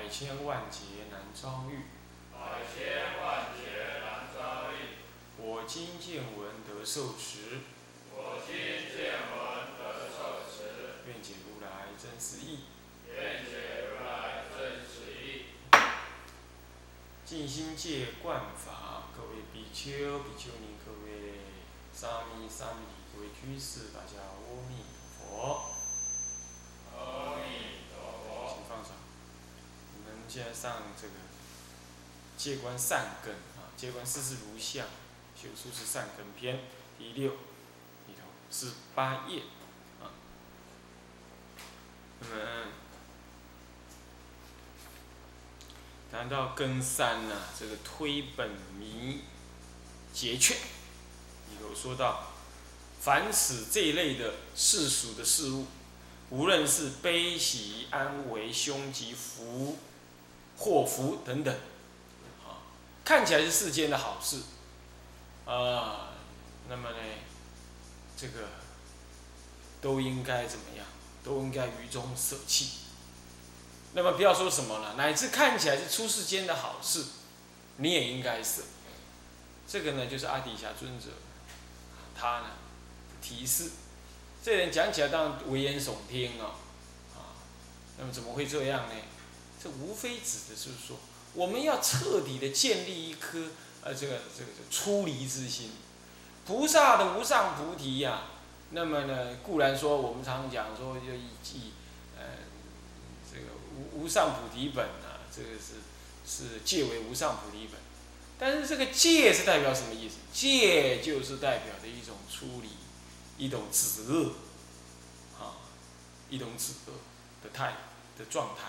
百千万劫难遭遇。百千万劫难遭遇。我今见闻得受持，我今见闻得受持，愿解如来真实义。愿解如来真实义。静心戒观法，各位比丘、比丘尼，各位沙弥、沙弥尼，各位居士，大家阿弥陀佛。阿弥陀佛。请放上。我们现在上这个戒观善根啊，戒观事事如相，修出是善根篇第六里头是八页啊。那么谈到根三呢、这个推本迷结劝里头说到，凡此这一类的世俗的事物。无论是悲喜安危、凶吉福、祸福等等，啊，看起来是世间的好事，啊，那么呢，这个都应该怎么样？都应该于中舍弃。那么不要说什么了，乃至看起来是出世间的好事，你也应该舍。这个呢，就是阿底峡尊者，他呢提示。这人讲起来当然危言耸听哦，啊，那么怎么会这样呢？这无非指的是说，我们要彻底的建立一颗呃这个这个出离之心，菩萨的无上菩提呀、那么呢，固然说我们常讲说要以以呃这个无无上菩提本啊，这个是是戒为无上菩提本，但是这个戒是代表什么意思？戒就是代表的一种出离。一种止恶，啊，一种止恶的态的状态，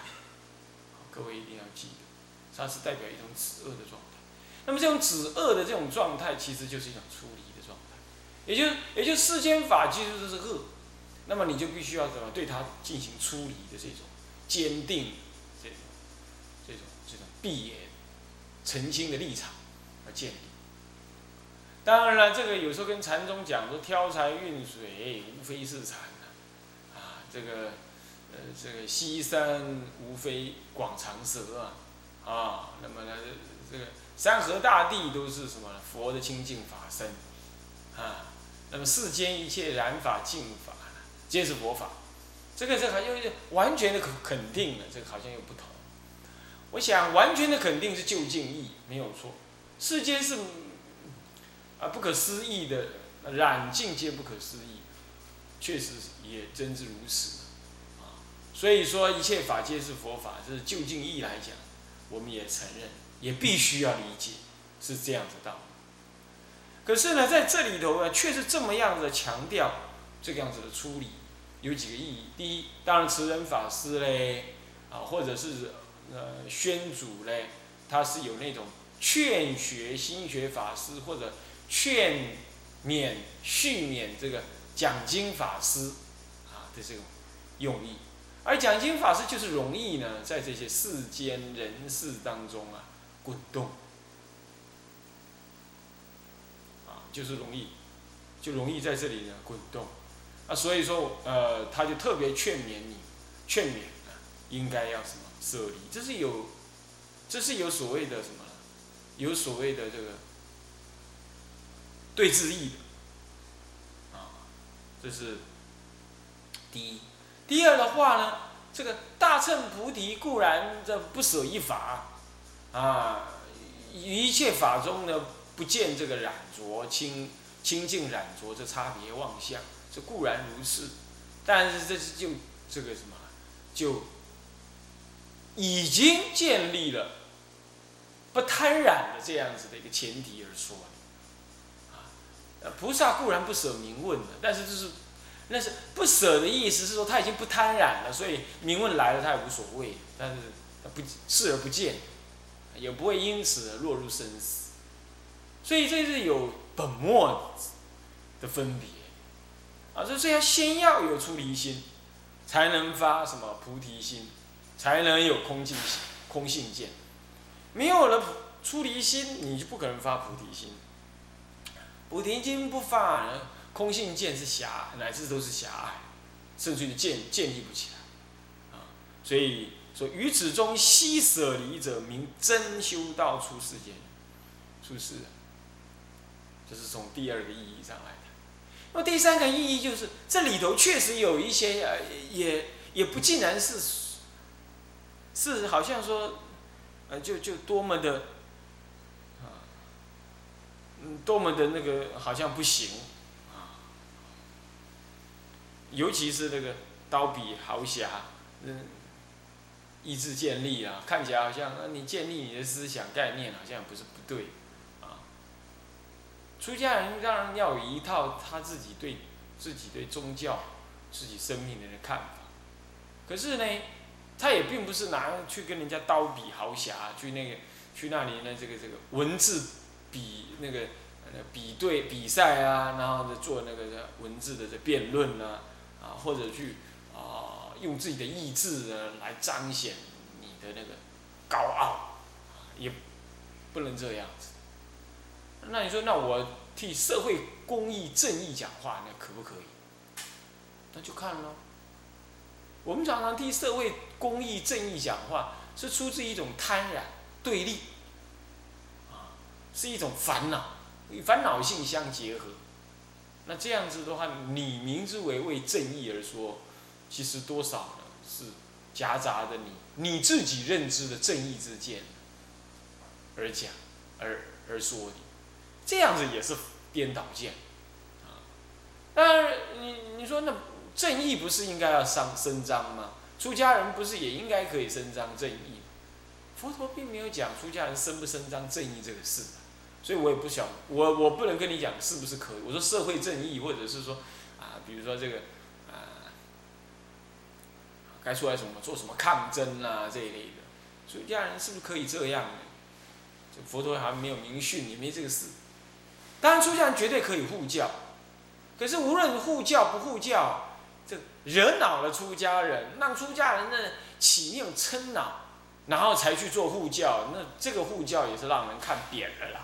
各位一定要记得，它是代表一种止恶的状态。那么这种止恶的这种状态，其实就是一种出离的状态，也就是也就世间法其实就是恶，那么你就必须要怎么对它进行出离的这种坚定，这种这种这种闭眼澄清的立场而建立。当然了，这个有时候跟禅宗讲说挑柴运水，无非是禅呐，啊，这个呃这个西山无非广长舌啊，啊，那么呢这个山河大地都是什么佛的清净法身，啊，那么世间一切染法净法皆是佛法，这个这好像完全的肯肯定了，这个好像又不同。我想完全的肯定是就近义，没有错，世间是。啊，不可思议的染净皆不可思议，确实也真是如此。所以说一切法皆是佛法，这是就近义来讲，我们也承认，也必须要理解，是这样子道理。可是呢，在这里头呢，却是这么样的强调这个样子的处理，有几个意义。第一，当然持人法师嘞，啊，或者是呃宣祖嘞，他是有那种劝学心学法师或者。劝勉、训勉这个讲经法师啊的这种用意，而讲经法师就是容易呢，在这些世间人事当中啊滚动，啊，就是容易，就容易在这里呢滚动，啊，所以说呃，他就特别劝勉你，劝勉啊，应该要什么舍离，这是有，这是有所谓的什么，有所谓的这个。对治意的，啊，这是第一。第二的话呢，这个大乘菩提固然这不舍一法，啊，一切法中呢不见这个染浊清清净染浊这差别妄相，这固然如是。但是这是就这个什么，就已经建立了不贪染的这样子的一个前提而说。菩萨固然不舍名问的，但是就是，那是不舍的意思是说他已经不贪染了，所以名问来了他也无所谓，但是他不视而不见，也不会因此而落入生死。所以这是有本末的分别啊，所以要先要有出离心，才能发什么菩提心，才能有空性空性见。没有了出离心，你就不可能发菩提心。菩提心不发，空性见是狭，乃至都是狭隘，甚至于建建立不起来啊。所以说，于此中悉舍离者，名真修道出世间，出世。这是从第二个意义上来的。那么第三个意义就是，这里头确实有一些呃，也也不尽然是，是好像说，呃，就就多么的，啊，嗯，多么的那个好像不行，尤其是那个刀笔豪侠，嗯，意志建立啊，看起来好像你建立你的思想概念好像不是不对。啊出家人当然要有一套他自己对自己对宗教、自己生命的看法，可是呢，他也并不是拿去跟人家刀笔豪侠，去那个去那里呢，这个这个文字比那个比对比赛啊，然后做那个文字的这辩论啊，啊或者去啊用自己的意志呢来彰显你的那个高傲，也不能这样子。那你说，那我替社会公益正义讲话，那可不可以？那就看喽。我们常常替社会公益正义讲话，是出自一种贪婪、对立，啊，是一种烦恼，与烦恼性相结合。那这样子的话，你明之为为正义而说，其实多少呢？是夹杂着你你自己认知的正义之见而讲，而而说的。这样子也是颠倒见，啊，当然你你说那正义不是应该要上伸张吗？出家人不是也应该可以伸张正义？佛陀并没有讲出家人伸不伸张正义这个事，所以我也不想我我不能跟你讲是不是可以。我说社会正义或者是说啊，比如说这个啊，该出来什么做什么抗争啊这一类的，出家人是不是可以这样呢？这佛陀还没有明训，也没这个事。当然，出家人绝对可以护教，可是无论护教不护教，这惹恼了出家人，让出家人呢起念嗔恼，然后才去做护教，那这个护教也是让人看扁了啦，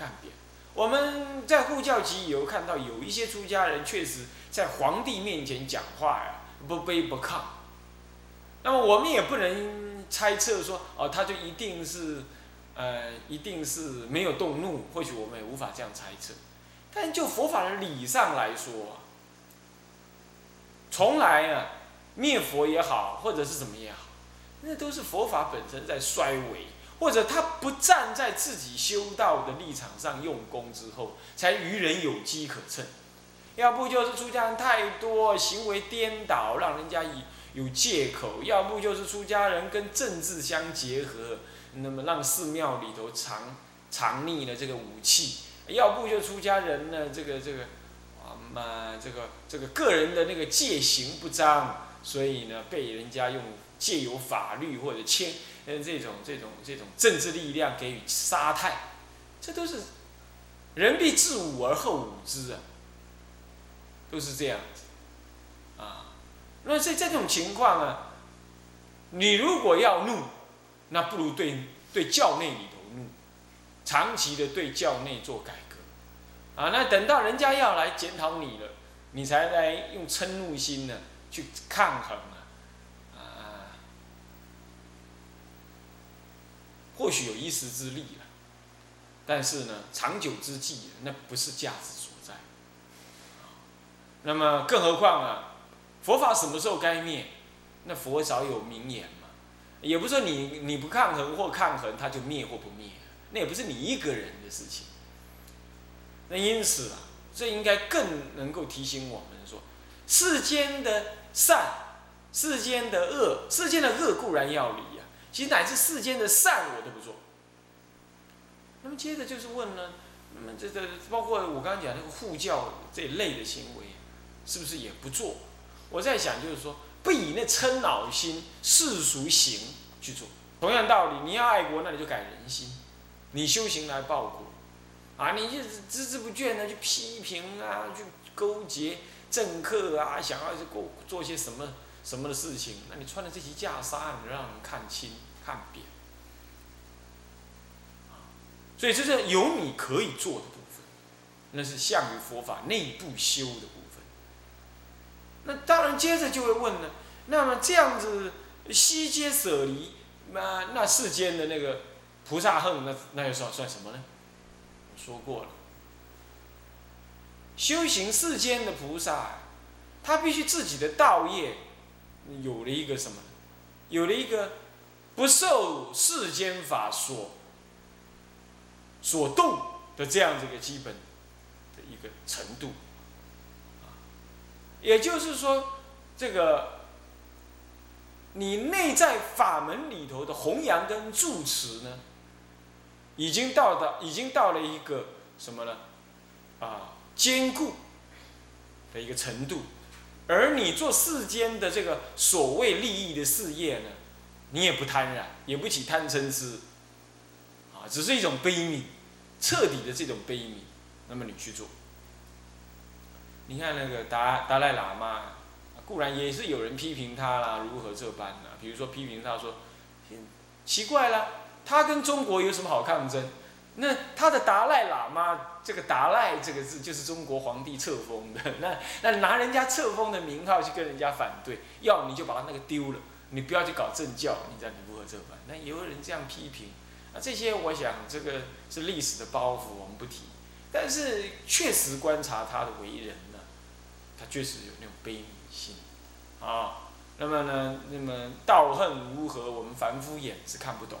啊，看扁。我们在护教集有看到有一些出家人确实在皇帝面前讲话呀，不卑不亢。那么我们也不能猜测说，哦，他就一定是。呃，一定是没有动怒，或许我们也无法这样猜测。但就佛法的理上来说，从来啊，灭佛也好，或者是怎么也好，那都是佛法本身在衰微，或者他不站在自己修道的立场上用功之后，才于人有机可乘。要不就是出家人太多，行为颠倒，让人家以有借口；要不就是出家人跟政治相结合。那么让寺庙里头藏藏匿了这个武器，要不就出家人呢，这个这个，啊嘛这个这个个人的那个戒行不彰，所以呢被人家用借由法律或者牵呃这种这种这种政治力量给予杀害，这都是人必自侮而后侮之啊，都是这样子，啊，那在这种情况啊，你如果要怒。那不如对对教内里头怒，长期的对教内做改革，啊，那等到人家要来检讨你了，你才来用嗔怒心呢去抗衡啊，啊，或许有一时之力了，但是呢，长久之计那不是价值所在，那么更何况啊，佛法什么时候该灭？那佛早有名言嘛。也不是说你你不抗衡或抗衡，它就灭或不灭，那也不是你一个人的事情。那因此啊，这应该更能够提醒我们说，世间的善、世间的恶、世间的恶固然要离啊，其实乃至世间的善我都不做。那么接着就是问呢，那么这个包括我刚刚讲那个护教这一类的行为，是不是也不做？我在想就是说。不以那嗔恼心世俗行去做，同样道理，你要爱国，那你就改人心，你修行来报国，啊，你就是孜孜不倦的去批评啊，去勾结政客啊，想要去过做些什么什么的事情，那你穿的这些袈裟，你让人看清看扁，所以这是有你可以做的部分，那是向于佛法内部修的部分。那当然，接着就会问了，那么这样子悉皆舍离。那那世间的那个菩萨恨，那那又算算什么呢？我说过了，修行世间的菩萨，他必须自己的道业有了一个什么？有了一个不受世间法所所动的这样子一个基本的一个程度。也就是说，这个。你内在法门里头的弘扬跟住持呢，已经到达，已经到了一个什么呢？啊，坚固的一个程度。而你做世间的这个所谓利益的事业呢，你也不贪婪，也不起贪嗔痴，啊，只是一种悲悯，彻底的这种悲悯。那么你去做，你看那个达达赖喇嘛。固然也是有人批评他啦，如何这般呢？比如说批评他说，奇怪了，他跟中国有什么好抗争？那他的达赖喇嘛，这个达赖这个字就是中国皇帝册封的，那那拿人家册封的名号去跟人家反对，要你就把他那个丢了，你不要去搞政教，你样你如何这般？那也有人这样批评，那这些我想这个是历史的包袱，我们不提。但是确实观察他的为人呢，他确实有那种悲悯。心，啊，那么呢，那么道恨如何？我们凡夫眼是看不懂，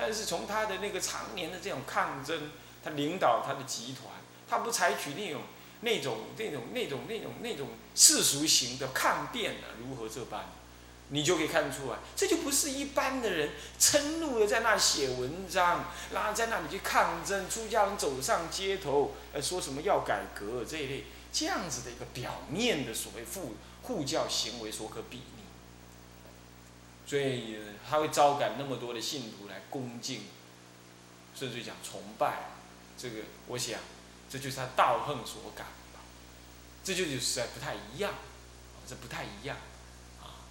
但是从他的那个常年的这种抗争，他领导他的集团，他不采取那种那种那种那种那种那种世俗型的抗辩呢？如何这般？你就可以看出来，这就不是一般的人嗔怒的在那写文章，然后在那里去抗争，出家人走上街头，呃，说什么要改革这一类这样子的一个表面的所谓护。护教行为所可比拟，所以他会招感那么多的信徒来恭敬，甚至讲崇拜。这个我想，这就是他道恨所感吧。这就就实在不太一样，这不太一样啊。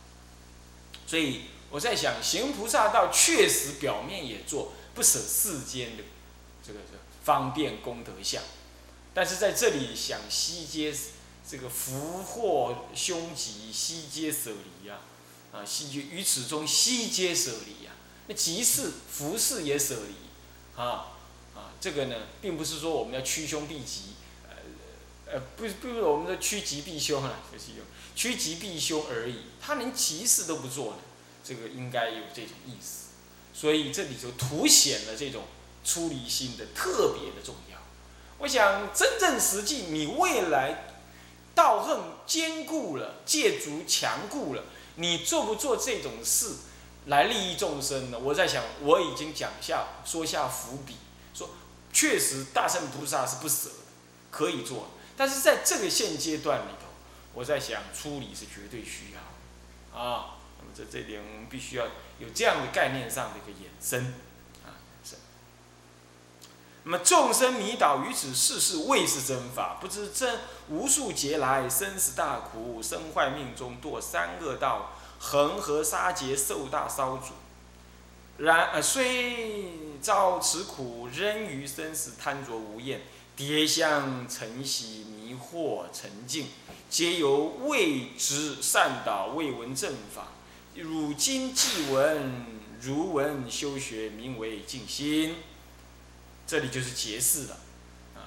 所以我在想，行菩萨道确实表面也做不舍世间的这个方便功德相，但是在这里想西街。这个福祸凶吉悉皆舍离呀，啊，悉于此中悉皆舍离呀。那吉事福事也舍离，啊啊，这个呢，并不是说我们要趋凶避吉，呃呃，不不是我们的趋吉避凶啊，就是用趋吉避凶而已。他连吉事都不做呢，这个应该有这种意思。所以这里就凸显了这种出离心的特别的重要。我想真正实际，你未来。道恨坚固了，戒足强固了，你做不做这种事来利益众生呢？我在想，我已经讲下说下伏笔，说确实大圣菩萨是不舍的，可以做，但是在这个现阶段里头，我在想处理是绝对需要啊。那么在这点，我们必须要有这样的概念上的一个衍生。那么众生迷倒于此世事未是真法，不知真无数劫来生死大苦，身坏命中堕三恶道，恒河沙劫受大烧煮。然呃虽遭此苦，仍于生死贪着无厌，跌相晨喜迷惑沉静，皆由未知善导未闻正法。汝今既闻，如闻修学，名为静心。这里就是结释了，啊，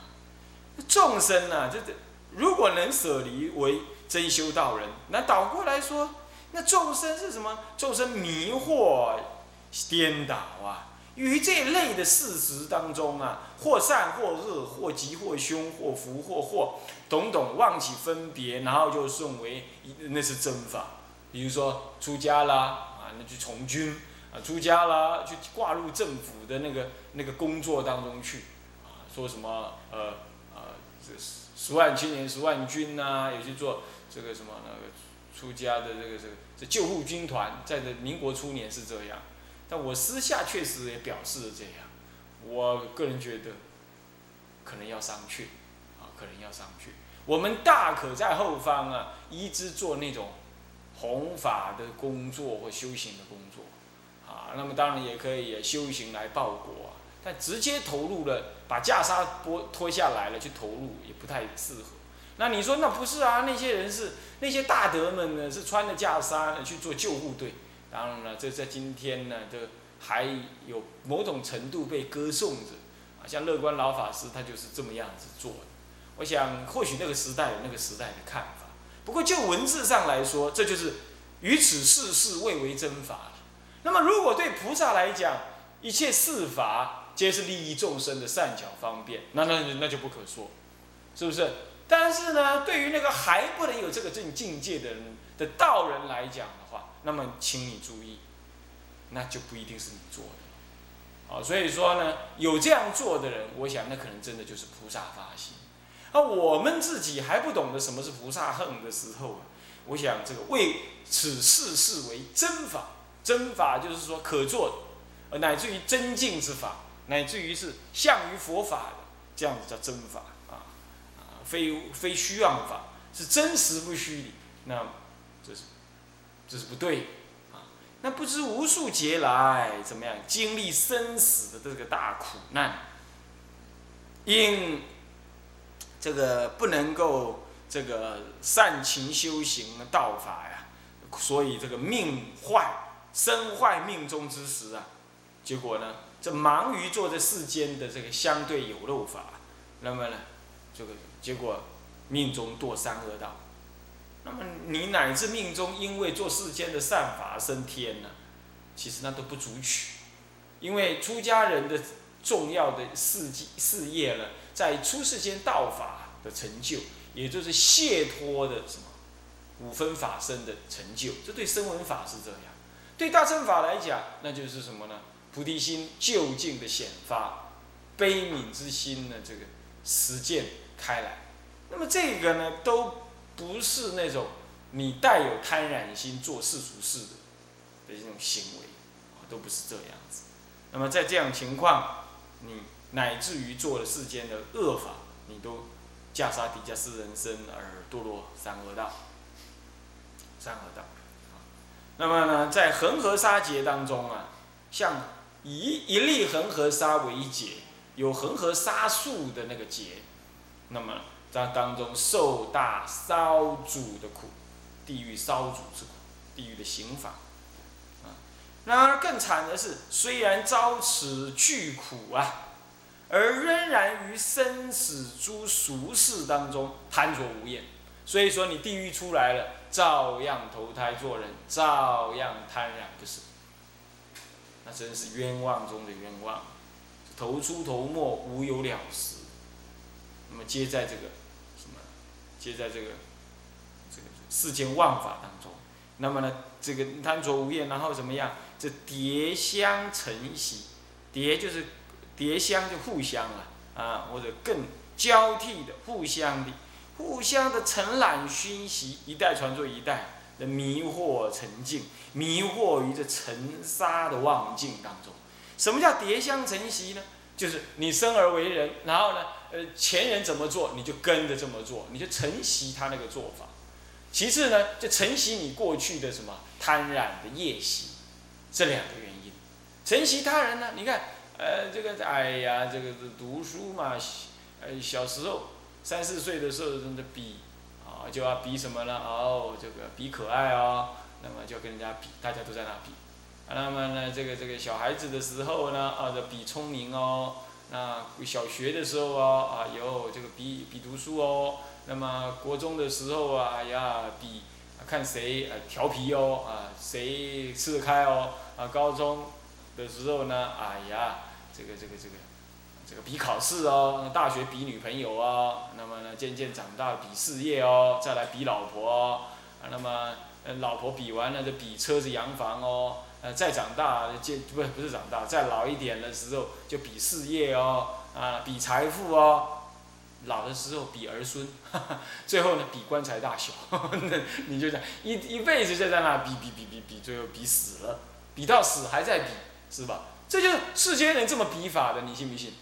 众生呢，这这如果能舍离为真修道人，那倒过来说，那众生是什么？众生迷惑颠倒啊，于这类的事实当中啊，或善或恶，或吉或凶，或福或祸，懂懂忘起分别，然后就送为那是真法。比如说出家啦，啊，那就从军。啊，出家啦，去挂入政府的那个那个工作当中去，啊，说什么呃呃，这十万青年十万军呐，也去做这个什么那个出家的这个这个这救护军团，在这民国初年是这样，但我私下确实也表示了这样。我个人觉得，可能要上去，啊，可能要上去。我们大可在后方啊，一直做那种弘法的工作或修行的工作，那么当然也可以修行来报国啊，但直接投入了，把袈裟剥脱下来了去投入，也不太适合。那你说那不是啊？那些人是那些大德们呢，是穿着袈裟去做救护队。当然了，这在今天呢，这还有某种程度被歌颂着。啊，像乐观老法师他就是这么样子做的。我想或许那个时代有那个时代的看法。不过就文字上来说，这就是于此世事未为真法。那么如果对菩萨来讲，一切事法皆是利益众生的善巧方便，那那那就不可说，是不是？但是呢，对于那个还不能有这个正境界的人的道人来讲的话，那么请你注意，那就不一定是你做的，啊，所以说呢，有这样做的人，我想那可能真的就是菩萨发心。而我们自己还不懂得什么是菩萨恨的时候啊，我想这个为此事事为真法，真法就是说可做，呃，乃至于真境之法，乃至于是向于佛法的，这样子叫真法啊啊。非非虚妄法是真实不虚的，那这是这是不对啊！那不知无数劫来怎么样经历生死的这个大苦难，因这个不能够这个善勤修行道法呀，所以这个命坏身坏命中之时啊，结果呢，这忙于做这世间的这个相对有漏法，那么呢，这个。结果命中堕三恶道，那么你乃至命中因为做世间的善法升天呢？其实那都不足取，因为出家人的重要的事迹事业呢，在出世间道法的成就，也就是解脱的什么五分法身的成就。这对声闻法是这样，对大乘法来讲，那就是什么呢？菩提心究竟的显发，悲悯之心呢？这个实践。开来，那么这个呢，都不是那种你带有贪婪心做世俗事的的这种行为，都不是这样子。那么在这样情况，你乃至于做了世间的恶法，你都袈裟底下是人身而堕落三恶道，三恶道。那么呢，在恒河沙劫当中啊，像以一粒恒河沙为劫，有恒河沙数的那个劫。那么在当中受大烧煮的苦，地狱烧煮之苦，地狱的刑法，啊，然而更惨的是，虽然遭此巨苦啊，而仍然于生死诸俗世当中贪着无厌。所以说，你地狱出来了，照样投胎做人，照样贪染不舍。那真是冤枉中的冤枉，头出头没，无有了时。那么皆在这个什么，皆在这个这个世间万法当中，那么呢，这个贪着无厌，然后怎么样？这叠相承袭，叠就是叠相就互相啊啊，或者更交替的互相的互相的承揽熏习，一代传作一代的迷惑沉静，迷惑于这尘沙的妄境当中。什么叫叠相承袭呢？就是你生而为人，然后呢？呃，前人怎么做，你就跟着这么做，你就承袭他那个做法。其次呢，就承袭你过去的什么贪染的业习，这两个原因。承袭他人呢，你看，呃，这个哎呀，这个读书嘛，呃，小时候三四岁的时候，真的比啊，就要比什么呢？哦，这个比可爱哦，那么就跟人家比，大家都在那比。那么呢，这个这个小孩子的时候呢，啊，就比聪明哦。那小学的时候啊，啊有这个比比读书哦。那么国中的时候啊，哎呀比看谁呃调皮哦，啊谁吃得开哦。啊高中的时候呢，哎呀这个这个这个这个比考试哦。大学比女朋友哦。那么呢渐渐长大比事业哦，再来比老婆哦。那么老婆比完了就比车子洋房哦。呃，再长大，就不不是长大，再老一点的时候就比事业哦，啊，比财富哦，老的时候比儿孙，最后呢比棺材大小，那你就讲一一辈子就在那比比比比比，最后比死了，比到死还在比，是吧？这就是世间人这么比法的，你信不信？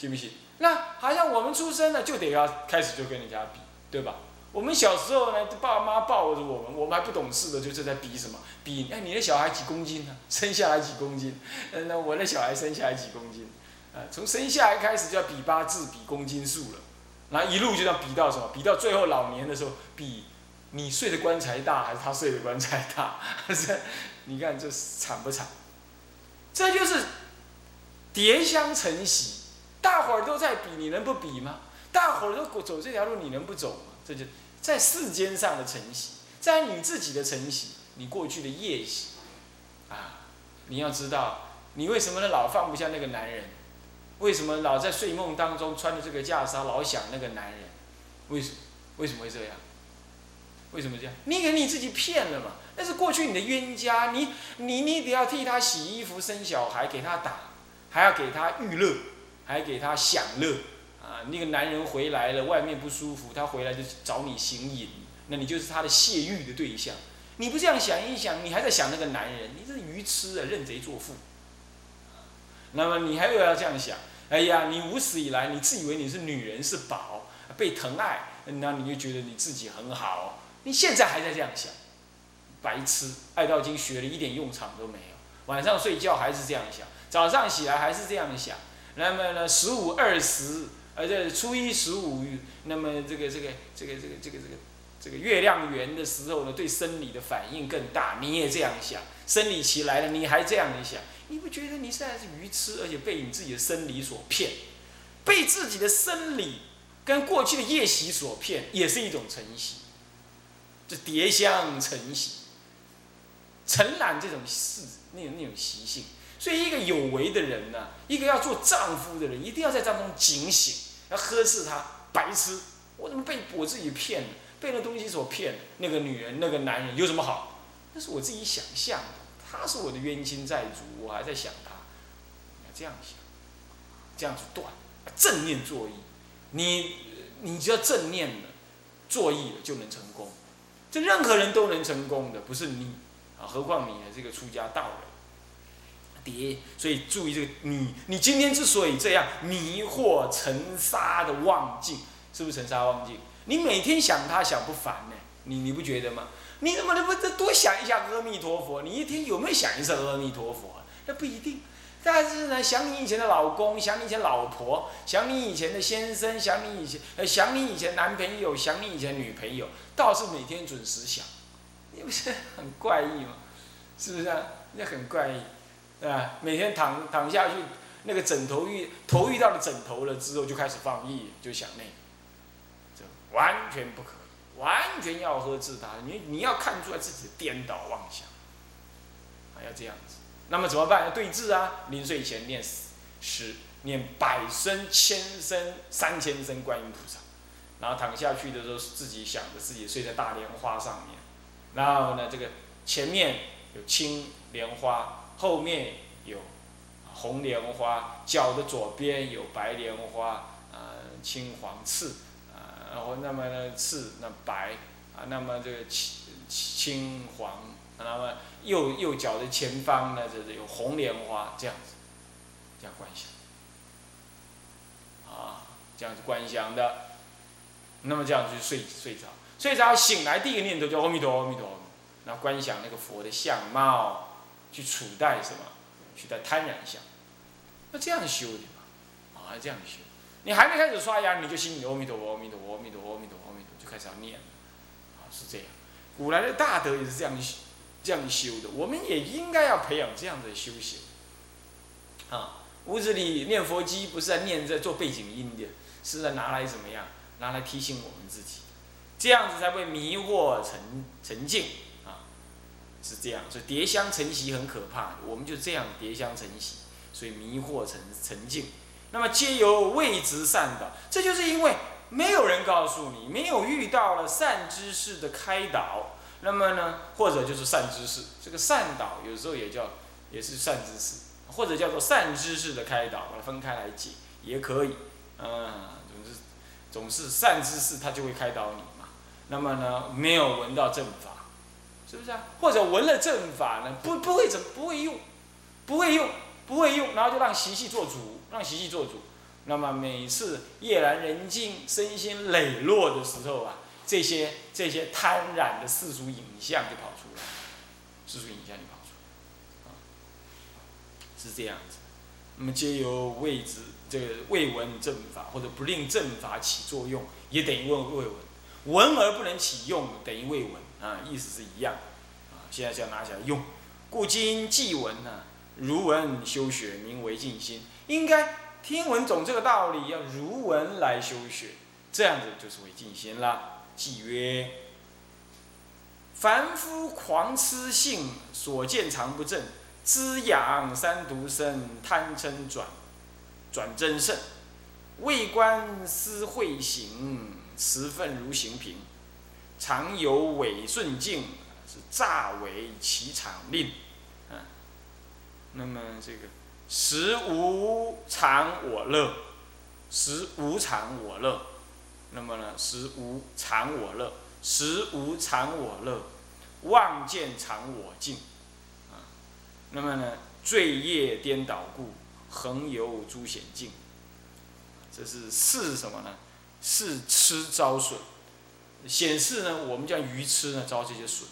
信不信？那好像我们出生了就得要开始就跟人家比，对吧？我们小时候呢，爸爸妈抱着我们，我们还不懂事的，就是在比什么？比哎，你的小孩几公斤呢？生下来几公斤？呃，那我的小孩生下来几公斤？啊，从生下来开始就要比八字、比公斤数了，然后一路就要比到什么？比到最后老年的时候，比你睡的棺材大还是他睡的棺材大？是，你看这惨不惨？这就是叠香成喜，大伙儿都在比，你能不比吗？大伙儿都走这条路，你能不走吗？这就在世间上的晨曦，在你自己的晨曦，你过去的夜袭，啊，你要知道，你为什么？老放不下那个男人？为什么老在睡梦当中穿着这个袈裟，老想那个男人？为什么为什么会这样？为什么这样？你给你自己骗了嘛？那是过去你的冤家，你你你得要替他洗衣服、生小孩，给他打，还要给他娱乐，还给他享乐。啊，那个男人回来了，外面不舒服，他回来就找你行淫，那你就是他的泄欲的对象。你不这样想一想，你还在想那个男人，你这是愚痴啊，认贼作父。那么你还又要这样想？哎呀，你无始以来，你自以为你是女人是宝，被疼爱，那你就觉得你自己很好。你现在还在这样想，白痴！爱道经学了一点用场都没有，晚上睡觉还是这样想，早上起来还是这样想。那么呢，十五二十。而这初一十五，那么这个这个这个这个这个这个这个月亮圆的时候呢，对生理的反应更大。你也这样想，生理期来了，你还这样想，你不觉得你现在是愚痴，而且被你自己的生理所骗，被自己的生理跟过去的夜袭所骗，也是一种晨曦，就叠香晨曦，承揽这种事那种那种习性。所以，一个有为的人呢，一个要做丈夫的人，一定要在当中警醒，要呵斥他白痴，我怎么被我自己骗了？被那东西所骗了？那个女人，那个男人有什么好？那是我自己想象的，他是我的冤亲债主，我还在想他。要这样想，这样子断，正念作意。你，你只要正念了，作意了就能成功。这任何人都能成功的，不是你啊？何况你这个出家道人。叠，所以注意这个你，你今天之所以这样迷惑尘沙的妄境，是不是尘沙妄境？你每天想他想不烦呢？你你不觉得吗？你怎么能不再多想一下阿弥陀佛？你一天有没有想一次阿弥陀佛？那不一定。但是呢，想你以前的老公，想你以前老婆，想你以前的先生，想你以前呃，想你以前男朋友，想你以前女朋友，倒是每天准时想，你不是很怪异吗？是不是啊？那很怪异。啊，每天躺躺下去，那个枕头遇头遇到了枕头了之后，就开始放逸，就想那个，这完全不可以，完全要喝自他。你你要看出来自己的颠倒妄想，还要这样子。那么怎么办？要对峙啊！临睡前念十，念百声、千声、三千声观音菩萨，然后躺下去的时候，自己想着自己睡在大莲花上面，然后呢，这个前面有青莲花。后面有红莲花，脚的左边有白莲花，呃，青黄赤，啊，然后那么呢赤那白，啊，那么这个青青黄，那么右右脚的前方呢就是有红莲花，这样子，这样观想，啊，这样子观想的，那么这样子就睡睡着，睡着醒来第一个念头叫阿弥陀阿弥陀，那观想那个佛的相貌。去取代什么？取代贪婪相，那这样修的嘛？啊，这样修。你还没开始刷牙，你就心里阿弥陀佛，阿弥陀佛，阿弥陀佛，阿弥陀佛，阿弥陀，就开始要念了。啊，是这样。古来的大德也是这样这样修的。我们也应该要培养这样的修行。啊，屋子里念佛机不是在念在做背景音的，是在拿来怎么样？拿来提醒我们自己，这样子才会迷惑沉沉静。是这样，所以叠香成习很可怕。我们就这样叠香成习，所以迷惑成沉静。那么皆由未知善导，这就是因为没有人告诉你，没有遇到了善知识的开导。那么呢，或者就是善知识，这个善导有时候也叫也是善知识，或者叫做善知识的开导，把它分开来解也可以。嗯，总之总是善知识他就会开导你嘛。那么呢，没有闻到正法。是不是啊？或者闻了正法呢？不不会怎不会用，不会用，不会用，然后就让习气做主，让习气做主。那么每次夜阑人静、身心磊落的时候啊，这些这些贪染的世俗影像就跑出来，世俗影像就跑出来，啊，是这样子。那么皆由未知这个未闻正法，或者不令正法起作用，也等于问未闻。闻而不能起用，等于未闻啊，意思是一样。啊，现在就要拿起来用。故今既闻呢，如闻修学，名为静心。应该听闻总这个道理，要如闻来修学，这样子就是为静心了。即曰：凡夫狂痴性，所见常不正，滋养三毒生，贪嗔转，转真胜，未观思会行。持分如行平，常有违顺境，是诈为其场令。啊，那么这个时无常我乐，时无常我乐。那么呢，时无常我乐，时无常我乐，望见常我净。啊，那么呢，罪业颠倒故，恒有诸险境。这是是什么呢？是吃遭损，显示呢，我们叫愚痴呢遭这些损。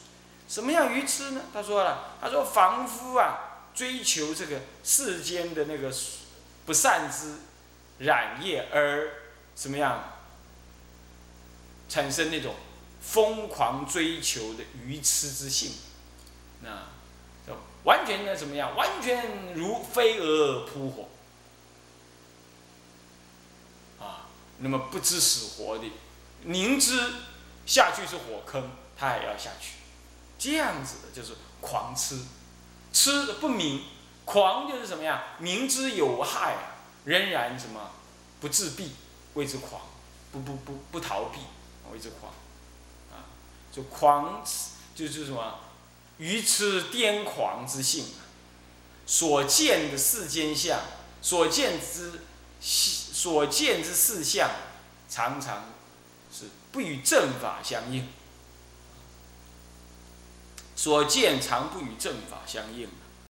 什么样愚痴呢？他说了，他说凡夫啊，追求这个世间的那个不善之染业而什么样，产生那种疯狂追求的愚痴之性，那完全的怎么样？完全如飞蛾扑火啊。那么不知死活的，明知下去是火坑，他也要下去，这样子的就是狂吃，吃不明，狂就是什么呀？明知有害，仍然什么不自闭，谓之狂，不不不不逃避，谓之狂，啊，就狂吃就是什么愚痴癫狂之性啊，所见的世间相，所见之。所见之事相，常常不与正法相应。所见常不与正法相应。